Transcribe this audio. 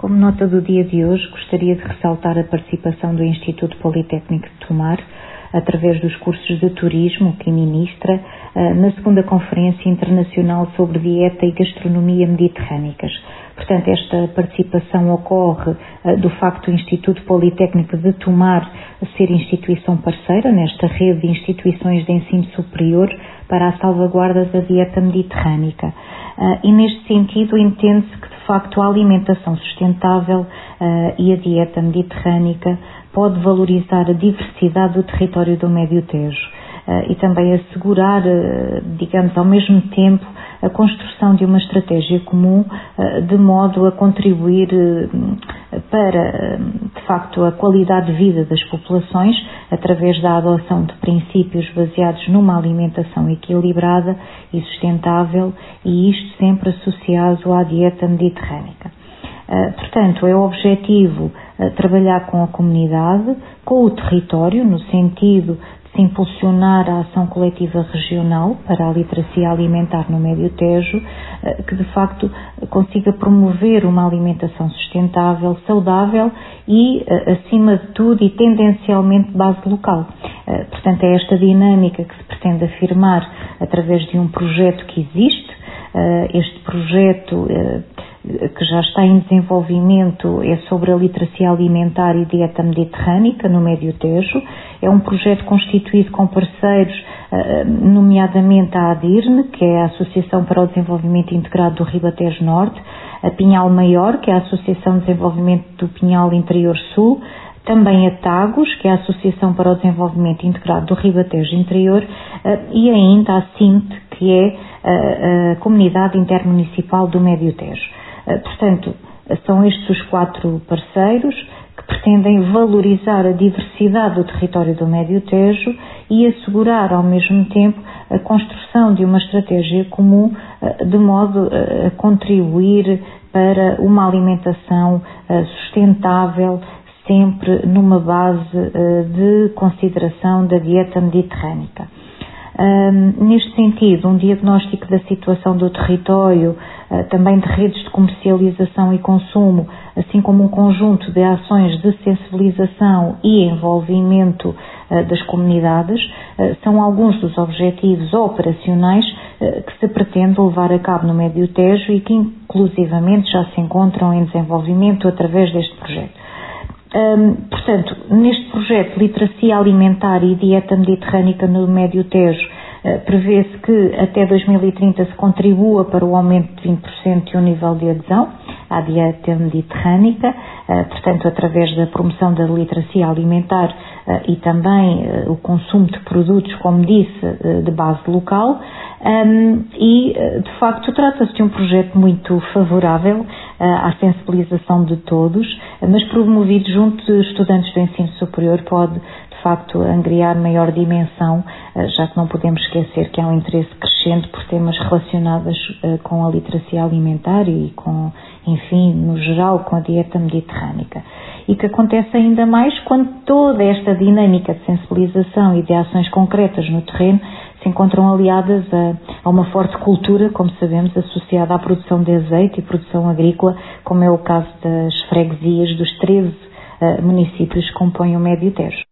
Como nota do dia de hoje, gostaria de ressaltar a participação do Instituto Politécnico de Tomar, através dos cursos de turismo que ministra, eh, na segunda Conferência Internacional sobre Dieta e Gastronomia Mediterrânicas. Portanto, esta participação ocorre eh, do facto do Instituto Politécnico de Tomar ser instituição parceira nesta rede de instituições de ensino superior para a salvaguarda da dieta mediterrânica. Eh, e neste sentido entende-se que facto, a alimentação sustentável uh, e a dieta mediterrânica pode valorizar a diversidade do território do Médio Tejo uh, e também assegurar, uh, digamos, ao mesmo tempo, a construção de uma estratégia comum de modo a contribuir para, facto, a qualidade de vida das populações através da adoção de princípios baseados numa alimentação equilibrada e sustentável e isto sempre associado à dieta mediterrânica. Ah, portanto, é o objetivo ah, trabalhar com a comunidade, com o território, no sentido se impulsionar a ação coletiva regional para a literacia alimentar no Médio Tejo, eh, que de facto consiga promover uma alimentação sustentável, saudável e, eh, acima de tudo, e tendencialmente de base local. Eh, portanto, é esta dinâmica que se pretende afirmar através de um projeto que existe. Este projeto que já está em desenvolvimento é sobre a literacia alimentar e dieta mediterrânica no Médio Tejo. É um projeto constituído com parceiros, eh, nomeadamente a ADIRNE, que é a Associação para o Desenvolvimento Integrado do Ribatejo Norte, a Pinhal Maior, que é a Associação de Desenvolvimento do Pinhal Interior Sul, também a TAGOS, que é a Associação para o Desenvolvimento Integrado do Ribatejo Interior, eh, e ainda a CINT, que é a Comunidade Intermunicipal do Médio Tejo. Eh, portanto, são estes os quatro parceiros que pretendem valorizar a diversidade do território do Médio Tejo e assegurar ao mesmo tempo a construção de uma estratégia comum eh, de modo eh, a contribuir para uma alimentação sustentável, sempre numa base de consideração da dieta mediterrânica. Um, neste sentido, um diagnóstico da situação do território, uh, também de redes de comercialização e consumo, assim como um conjunto de ações de sensibilização e envolvimento uh, das comunidades, uh, são alguns dos objetivos operacionais que se pretende levar a cabo no Médio Tejo e que inclusivamente já se encontram em desenvolvimento através deste projeto. Um, portanto, neste projeto Literacia Alimentar e Dieta Mediterrânica no Médio Tejo, uh, prevê-se que até 2030 se contribua para o aumento de 20% do nível de adesão à dieta mediterrânica, uh, portanto, através da promoção da literacia alimentar uh, e também o consumo de produtos, como disse, de base local. Um, e, de facto, trata-se de um projeto muito favorável à sensibilização de todos, mas promovido junto de estudantes do ensino superior pode de facto angriar maior dimensão, eh, já que não podemos esquecer que há um interesse crescente por temas relacionados eh, com a literacia alimentar e com, enfim, no geral, com a dieta mediterrânica. E que acontece ainda mais quando toda esta dinâmica de sensibilização e de ações concretas no terreno se encontram aliadas a, a, uma forte cultura, como sabemos, associada à produção de azeite e produção agrícola, como é o caso das freguesias dos 13 uh, municípios que compõem o Médio Tejo.